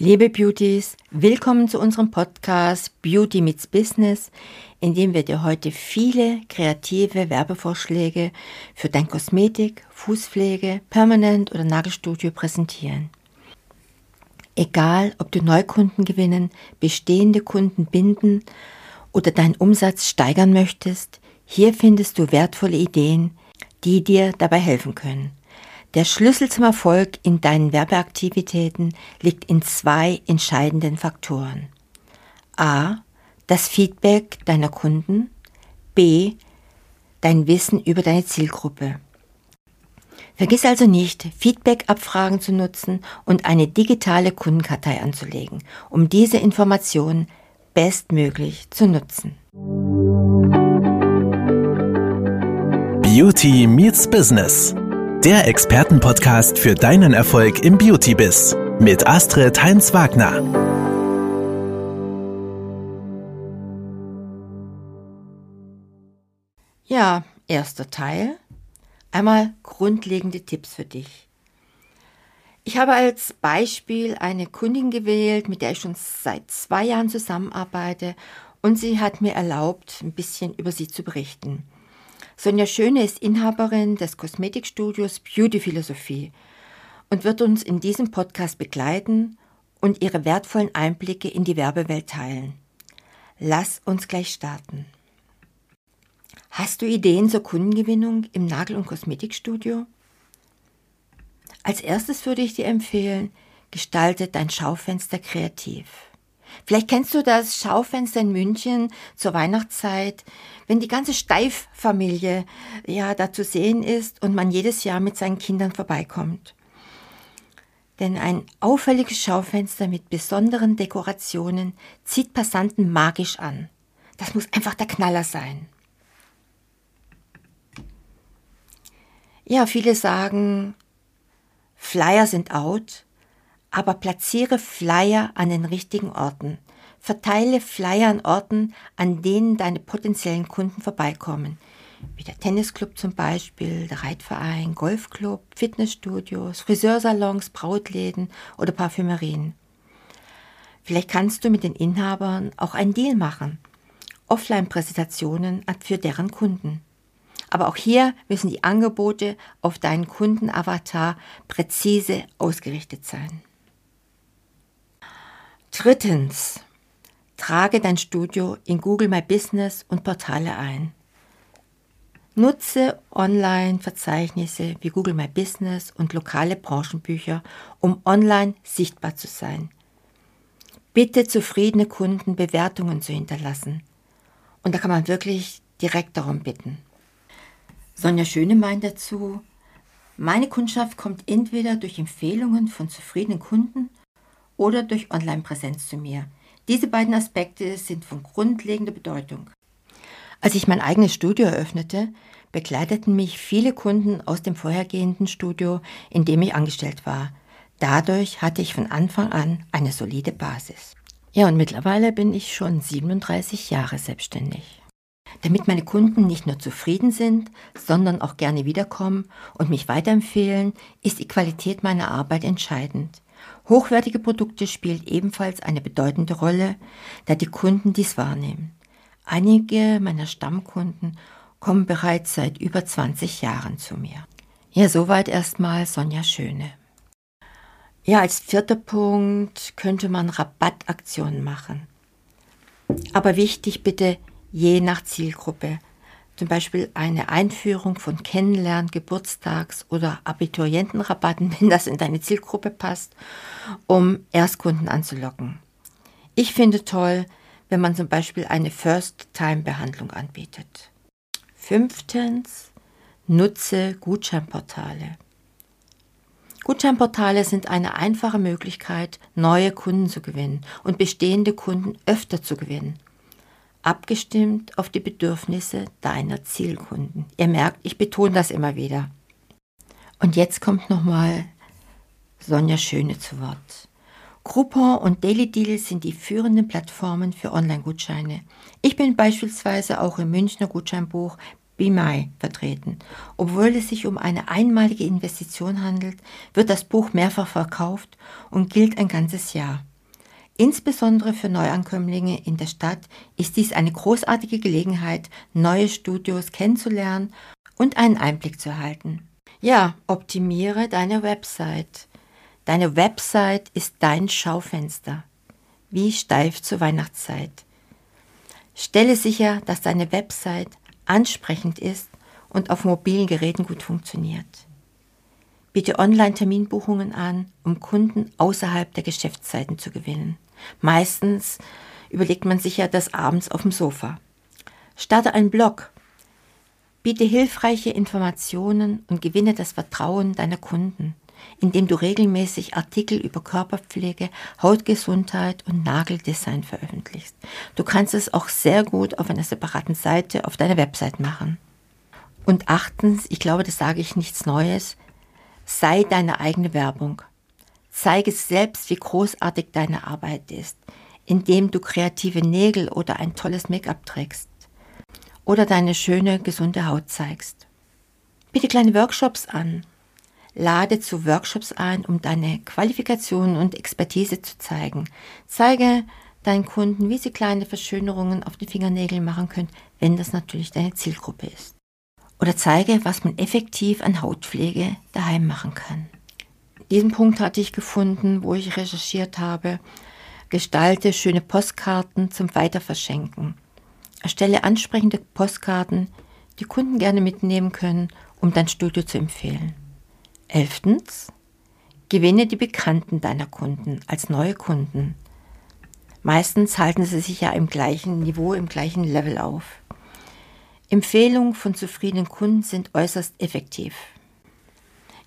Liebe Beauties, willkommen zu unserem Podcast Beauty meets Business, in dem wir dir heute viele kreative Werbevorschläge für dein Kosmetik, Fußpflege, Permanent oder Nagelstudio präsentieren. Egal, ob du Neukunden gewinnen, bestehende Kunden binden oder deinen Umsatz steigern möchtest, hier findest du wertvolle Ideen, die dir dabei helfen können. Der Schlüssel zum Erfolg in deinen Werbeaktivitäten liegt in zwei entscheidenden Faktoren. A. Das Feedback deiner Kunden. B. Dein Wissen über deine Zielgruppe. Vergiss also nicht, Feedback-Abfragen zu nutzen und eine digitale Kundenkartei anzulegen, um diese Informationen bestmöglich zu nutzen. Beauty meets Business der Expertenpodcast für deinen Erfolg im Beauty-Biss mit Astrid Heinz-Wagner. Ja, erster Teil. Einmal grundlegende Tipps für dich. Ich habe als Beispiel eine Kundin gewählt, mit der ich schon seit zwei Jahren zusammenarbeite und sie hat mir erlaubt, ein bisschen über sie zu berichten. Sonja Schöne ist Inhaberin des Kosmetikstudios Beauty Philosophie und wird uns in diesem Podcast begleiten und ihre wertvollen Einblicke in die Werbewelt teilen. Lass uns gleich starten. Hast du Ideen zur Kundengewinnung im Nagel- und Kosmetikstudio? Als erstes würde ich dir empfehlen, gestalte dein Schaufenster kreativ. Vielleicht kennst du das Schaufenster in München zur Weihnachtszeit, wenn die ganze Steif-Familie ja da zu sehen ist und man jedes Jahr mit seinen Kindern vorbeikommt. Denn ein auffälliges Schaufenster mit besonderen Dekorationen zieht Passanten magisch an. Das muss einfach der Knaller sein. Ja, viele sagen, Flyer sind out aber platziere Flyer an den richtigen Orten. Verteile Flyer an Orten, an denen deine potenziellen Kunden vorbeikommen. Wie der Tennisclub zum Beispiel, der Reitverein, Golfclub, Fitnessstudios, Friseursalons, Brautläden oder Parfümerien. Vielleicht kannst du mit den Inhabern auch einen Deal machen. Offline-Präsentationen für deren Kunden. Aber auch hier müssen die Angebote auf deinen Kundenavatar präzise ausgerichtet sein. Drittens, trage dein Studio in Google My Business und Portale ein. Nutze Online-Verzeichnisse wie Google My Business und lokale Branchenbücher, um online sichtbar zu sein. Bitte zufriedene Kunden Bewertungen zu hinterlassen. Und da kann man wirklich direkt darum bitten. Sonja Schöne meint dazu, meine Kundschaft kommt entweder durch Empfehlungen von zufriedenen Kunden oder durch Online-Präsenz zu mir. Diese beiden Aspekte sind von grundlegender Bedeutung. Als ich mein eigenes Studio eröffnete, begleiteten mich viele Kunden aus dem vorhergehenden Studio, in dem ich angestellt war. Dadurch hatte ich von Anfang an eine solide Basis. Ja, und mittlerweile bin ich schon 37 Jahre selbstständig. Damit meine Kunden nicht nur zufrieden sind, sondern auch gerne wiederkommen und mich weiterempfehlen, ist die Qualität meiner Arbeit entscheidend. Hochwertige Produkte spielen ebenfalls eine bedeutende Rolle, da die Kunden dies wahrnehmen. Einige meiner Stammkunden kommen bereits seit über 20 Jahren zu mir. Ja, soweit erstmal Sonja Schöne. Ja, als vierter Punkt könnte man Rabattaktionen machen. Aber wichtig bitte je nach Zielgruppe zum Beispiel eine Einführung von Kennenlernen, Geburtstags- oder Abiturientenrabatten, wenn das in deine Zielgruppe passt, um Erstkunden anzulocken. Ich finde toll, wenn man zum Beispiel eine First-Time-Behandlung anbietet. Fünftens, nutze Gutscheinportale. Gutscheinportale sind eine einfache Möglichkeit, neue Kunden zu gewinnen und bestehende Kunden öfter zu gewinnen abgestimmt auf die Bedürfnisse deiner Zielkunden. Ihr merkt, ich betone das immer wieder. Und jetzt kommt nochmal Sonja Schöne zu Wort. Groupon und Daily Deal sind die führenden Plattformen für Online-Gutscheine. Ich bin beispielsweise auch im Münchner Gutscheinbuch Be My vertreten. Obwohl es sich um eine einmalige Investition handelt, wird das Buch mehrfach verkauft und gilt ein ganzes Jahr. Insbesondere für Neuankömmlinge in der Stadt ist dies eine großartige Gelegenheit, neue Studios kennenzulernen und einen Einblick zu erhalten. Ja, optimiere deine Website. Deine Website ist dein Schaufenster. Wie steif zur Weihnachtszeit. Stelle sicher, dass deine Website ansprechend ist und auf mobilen Geräten gut funktioniert. Biete Online-Terminbuchungen an, um Kunden außerhalb der Geschäftszeiten zu gewinnen. Meistens überlegt man sich ja das abends auf dem Sofa. Starte einen Blog. Biete hilfreiche Informationen und gewinne das Vertrauen deiner Kunden, indem du regelmäßig Artikel über Körperpflege, Hautgesundheit und Nageldesign veröffentlichst. Du kannst es auch sehr gut auf einer separaten Seite auf deiner Website machen. Und achtens, ich glaube, das sage ich nichts Neues, sei deine eigene Werbung. Zeige selbst, wie großartig deine Arbeit ist, indem du kreative Nägel oder ein tolles Make-up trägst oder deine schöne, gesunde Haut zeigst. Biete kleine Workshops an. Lade zu Workshops ein, um deine Qualifikationen und Expertise zu zeigen. Zeige deinen Kunden, wie sie kleine Verschönerungen auf den Fingernägeln machen können, wenn das natürlich deine Zielgruppe ist oder zeige, was man effektiv an Hautpflege daheim machen kann. Diesen Punkt hatte ich gefunden, wo ich recherchiert habe. Gestalte schöne Postkarten zum Weiterverschenken. Erstelle ansprechende Postkarten, die Kunden gerne mitnehmen können, um dein Studio zu empfehlen. Elftens, gewinne die Bekannten deiner Kunden als neue Kunden. Meistens halten sie sich ja im gleichen Niveau, im gleichen Level auf. Empfehlungen von zufriedenen Kunden sind äußerst effektiv.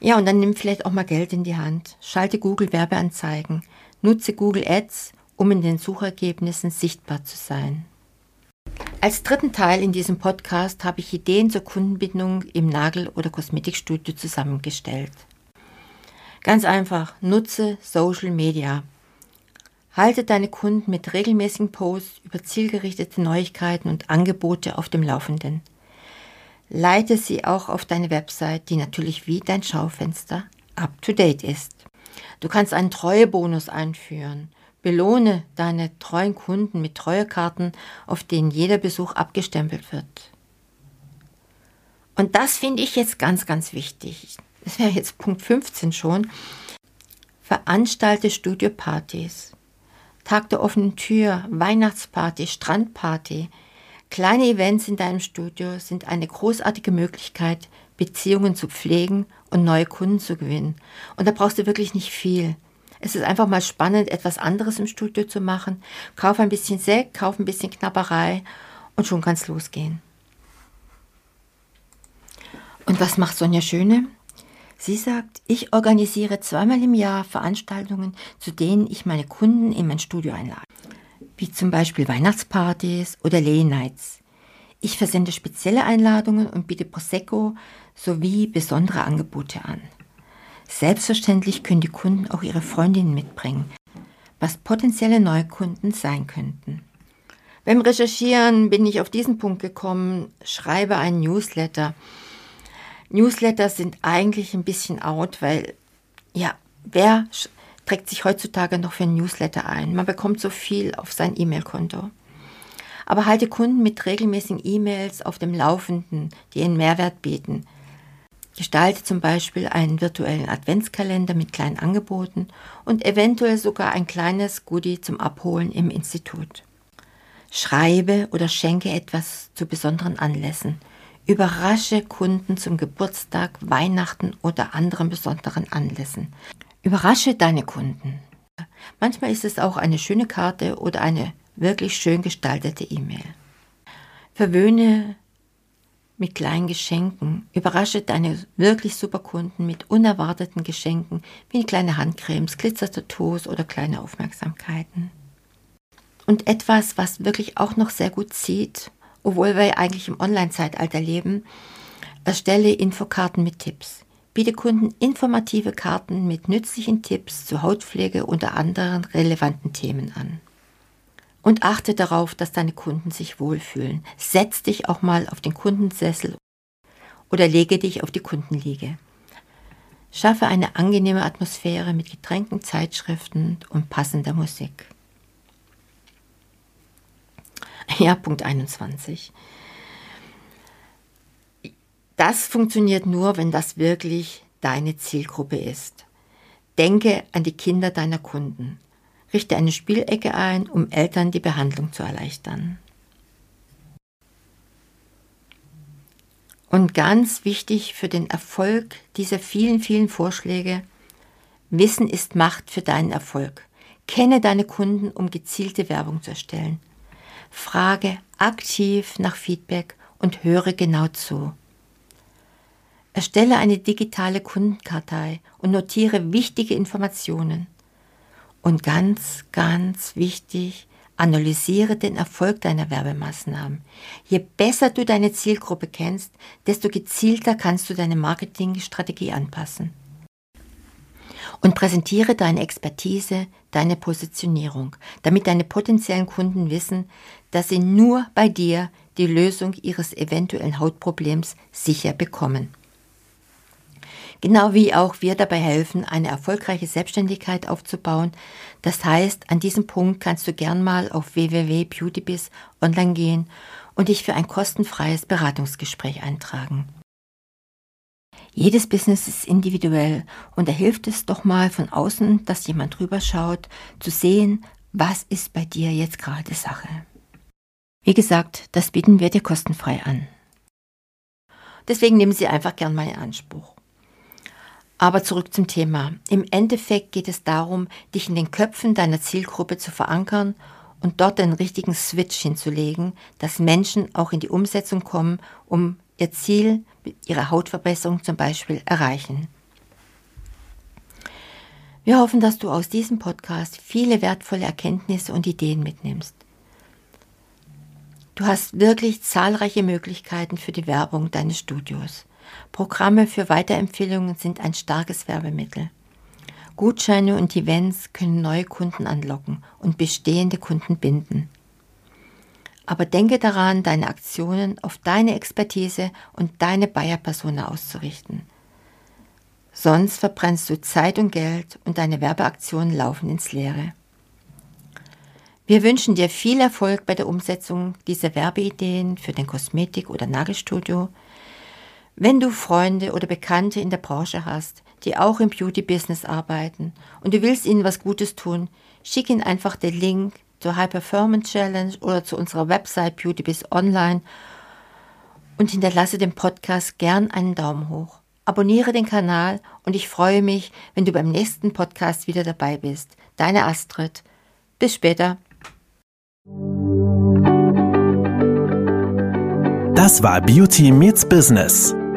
Ja, und dann nimm vielleicht auch mal Geld in die Hand. Schalte Google Werbeanzeigen. Nutze Google Ads, um in den Suchergebnissen sichtbar zu sein. Als dritten Teil in diesem Podcast habe ich Ideen zur Kundenbindung im Nagel- oder Kosmetikstudio zusammengestellt. Ganz einfach, nutze Social Media. Halte deine Kunden mit regelmäßigen Posts über zielgerichtete Neuigkeiten und Angebote auf dem Laufenden. Leite sie auch auf deine Website, die natürlich wie dein Schaufenster up-to-date ist. Du kannst einen Treuebonus einführen. Belohne deine treuen Kunden mit Treuekarten, auf denen jeder Besuch abgestempelt wird. Und das finde ich jetzt ganz, ganz wichtig. Das wäre jetzt Punkt 15 schon. Veranstalte Studiopartys. Tag der offenen Tür, Weihnachtsparty, Strandparty. Kleine Events in deinem Studio sind eine großartige Möglichkeit, Beziehungen zu pflegen und neue Kunden zu gewinnen. Und da brauchst du wirklich nicht viel. Es ist einfach mal spannend, etwas anderes im Studio zu machen. Kauf ein bisschen Sekt, kauf ein bisschen Knapperei und schon kann es losgehen. Und was macht Sonja Schöne? Sie sagt, ich organisiere zweimal im Jahr Veranstaltungen, zu denen ich meine Kunden in mein Studio einlade, wie zum Beispiel Weihnachtspartys oder Lay Nights. Ich versende spezielle Einladungen und biete Prosecco sowie besondere Angebote an. Selbstverständlich können die Kunden auch ihre Freundinnen mitbringen, was potenzielle Neukunden sein könnten. Beim Recherchieren bin ich auf diesen Punkt gekommen, schreibe einen Newsletter Newsletter sind eigentlich ein bisschen out, weil ja, wer trägt sich heutzutage noch für Newsletter ein? Man bekommt so viel auf sein E-Mail-Konto. Aber halte Kunden mit regelmäßigen E-Mails auf dem Laufenden, die einen Mehrwert bieten. Gestalte zum Beispiel einen virtuellen Adventskalender mit kleinen Angeboten und eventuell sogar ein kleines Goodie zum Abholen im Institut. Schreibe oder schenke etwas zu besonderen Anlässen. Überrasche Kunden zum Geburtstag, Weihnachten oder anderen besonderen Anlässen. Überrasche deine Kunden. Manchmal ist es auch eine schöne Karte oder eine wirklich schön gestaltete E-Mail. Verwöhne mit kleinen Geschenken. Überrasche deine wirklich super Kunden mit unerwarteten Geschenken wie kleine Handcremes, Glitzertattoos oder kleine Aufmerksamkeiten. Und etwas, was wirklich auch noch sehr gut zieht obwohl wir eigentlich im Online-Zeitalter leben, erstelle Infokarten mit Tipps biete Kunden informative Karten mit nützlichen Tipps zur Hautpflege unter anderen relevanten Themen an. Und achte darauf, dass deine Kunden sich wohlfühlen. Setz dich auch mal auf den Kundensessel oder lege dich auf die Kundenliege. Schaffe eine angenehme Atmosphäre mit Getränken, Zeitschriften und passender Musik. Ja, Punkt 21. Das funktioniert nur, wenn das wirklich deine Zielgruppe ist. Denke an die Kinder deiner Kunden. Richte eine Spielecke ein, um Eltern die Behandlung zu erleichtern. Und ganz wichtig für den Erfolg dieser vielen, vielen Vorschläge, Wissen ist Macht für deinen Erfolg. Kenne deine Kunden, um gezielte Werbung zu erstellen. Frage aktiv nach Feedback und höre genau zu. Erstelle eine digitale Kundenkartei und notiere wichtige Informationen. Und ganz, ganz wichtig, Analysiere den Erfolg deiner Werbemaßnahmen. Je besser du deine Zielgruppe kennst, desto gezielter kannst du deine Marketingstrategie anpassen. Und präsentiere deine Expertise, deine Positionierung, damit deine potenziellen Kunden wissen, dass sie nur bei dir die Lösung ihres eventuellen Hautproblems sicher bekommen. Genau wie auch wir dabei helfen, eine erfolgreiche Selbstständigkeit aufzubauen. Das heißt, an diesem Punkt kannst du gern mal auf www.beautybiz online gehen und dich für ein kostenfreies Beratungsgespräch eintragen. Jedes Business ist individuell und da hilft es doch mal von außen, dass jemand drüber schaut, zu sehen, was ist bei dir jetzt gerade Sache. Wie gesagt, das bieten wir dir kostenfrei an. Deswegen nehmen Sie einfach gern mal in Anspruch. Aber zurück zum Thema. Im Endeffekt geht es darum, dich in den Köpfen deiner Zielgruppe zu verankern und dort den richtigen Switch hinzulegen, dass Menschen auch in die Umsetzung kommen, um ihr Ziel, ihre Hautverbesserung zum Beispiel, erreichen. Wir hoffen, dass du aus diesem Podcast viele wertvolle Erkenntnisse und Ideen mitnimmst. Du hast wirklich zahlreiche Möglichkeiten für die Werbung deines Studios. Programme für Weiterempfehlungen sind ein starkes Werbemittel. Gutscheine und Events können neue Kunden anlocken und bestehende Kunden binden. Aber denke daran, deine Aktionen auf deine Expertise und deine Buyer-Persona auszurichten. Sonst verbrennst du Zeit und Geld und deine Werbeaktionen laufen ins Leere. Wir wünschen dir viel Erfolg bei der Umsetzung dieser Werbeideen für dein Kosmetik- oder Nagelstudio, wenn du Freunde oder Bekannte in der Branche hast, die auch im Beauty-Business arbeiten und du willst ihnen was Gutes tun, schick ihnen einfach den Link zur High Performance Challenge oder zu unserer Website BeautyBiz Online und hinterlasse dem Podcast gern einen Daumen hoch. Abonniere den Kanal und ich freue mich, wenn du beim nächsten Podcast wieder dabei bist. Deine Astrid. Bis später. Das war Beauty Meets Business